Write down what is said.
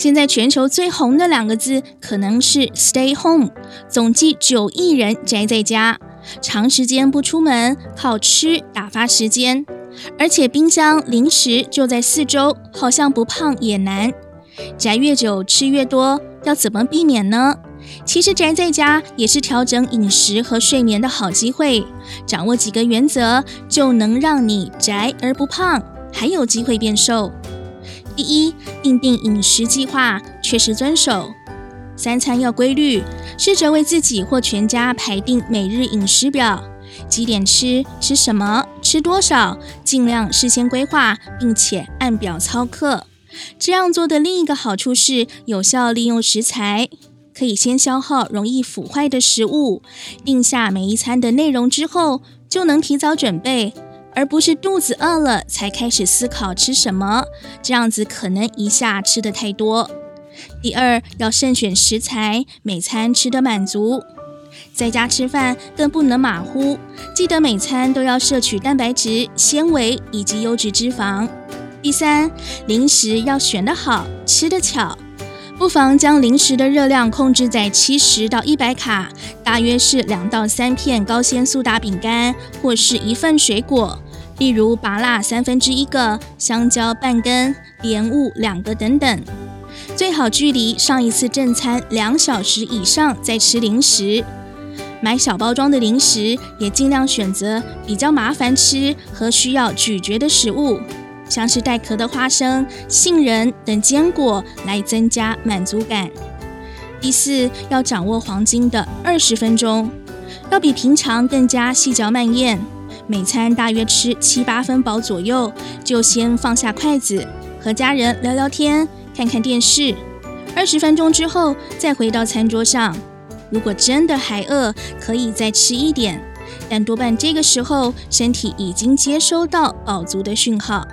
现在全球最红的两个字可能是 “stay home”，总计九亿人宅在家，长时间不出门，靠吃打发时间。而且冰箱零食就在四周，好像不胖也难。宅越久，吃越多，要怎么避免呢？其实宅在家也是调整饮食和睡眠的好机会，掌握几个原则，就能让你宅而不胖，还有机会变瘦。第一，订定饮食计划，确实遵守。三餐要规律，试着为自己或全家排定每日饮食表，几点吃，吃什么，吃多少，尽量事先规划，并且按表操课。这样做的另一个好处是有效利用食材。可以先消耗容易腐坏的食物，定下每一餐的内容之后，就能提早准备，而不是肚子饿了才开始思考吃什么。这样子可能一下吃得太多。第二，要慎选食材，每餐吃得满足。在家吃饭更不能马虎，记得每餐都要摄取蛋白质、纤维以及优质脂肪。第三，零食要选得好，吃得巧。不妨将零食的热量控制在七十到一百卡，大约是两到三片高纤苏打饼干，或是一份水果，例如芭乐三分之一个、香蕉半根、莲雾两个等等。最好距离上一次正餐两小时以上再吃零食。买小包装的零食，也尽量选择比较麻烦吃和需要咀嚼的食物。像是带壳的花生、杏仁等坚果来增加满足感。第四，要掌握黄金的二十分钟，要比平常更加细嚼慢咽。每餐大约吃七八分饱左右，就先放下筷子，和家人聊聊天、看看电视。二十分钟之后再回到餐桌上。如果真的还饿，可以再吃一点，但多半这个时候身体已经接收到饱足的讯号。